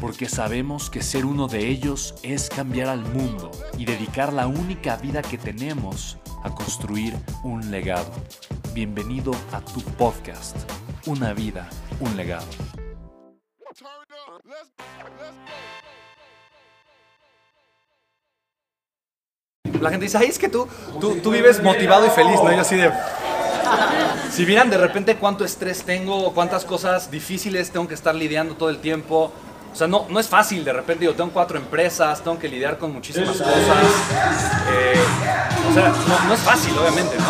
porque sabemos que ser uno de ellos es cambiar al mundo y dedicar la única vida que tenemos a construir un legado. Bienvenido a tu podcast, Una vida, un legado. La gente dice, ay, es que tú, tú, tú vives motivado y feliz, ¿no? Yo así de... Si vieran de repente cuánto estrés tengo, cuántas cosas difíciles tengo que estar lidiando todo el tiempo, o sea, no, no es fácil, de repente yo tengo cuatro empresas, tengo que lidiar con muchísimas cosas. Eh, o sea, no, es fácil, obviamente, ¿no?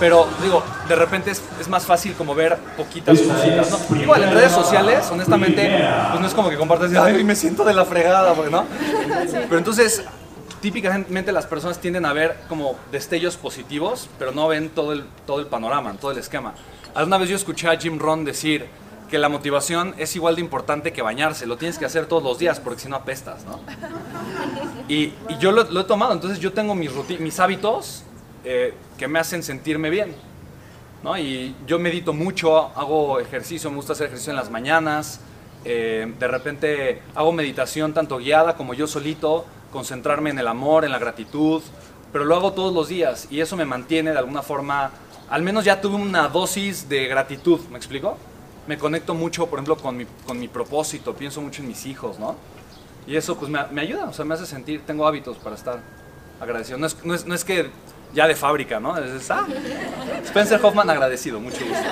Pero digo, de repente es, es, más fácil como ver poquitas cositas, ¿no? Igual en redes sociales, honestamente, pues no es como que compartas, ay, me siento de la fregada, ¿no? Pero entonces, típicamente las personas tienden a ver como destellos positivos, pero no ven todo el, todo el panorama, todo el esquema. Alguna vez yo escuché a Jim Ron decir, que la motivación es igual de importante que bañarse, lo tienes que hacer todos los días porque si no apestas, ¿no? Y, yo lo, he tomado, entonces yo tengo mis, mis hábitos eh, que me hacen sentirme bien, ¿no? Y yo medito mucho, hago ejercicio, me gusta hacer ejercicio en las mañanas, eh, de repente hago meditación tanto guiada como yo solito, concentrarme en el amor, en la gratitud, pero lo hago todos los días y eso me mantiene de alguna forma, al menos ya tuve una dosis de gratitud, ¿me explico? Me conecto mucho, por ejemplo, con mi, con mi propósito, pienso mucho en mis hijos, ¿no? Y eso pues me, ayuda, o sea, me hace sentir, tengo hábitos para estar agradecido. No es, no es, no es que ya de fábrica, ¿no? Es, ah, Spencer Hoffman agradecido, mucho gusto.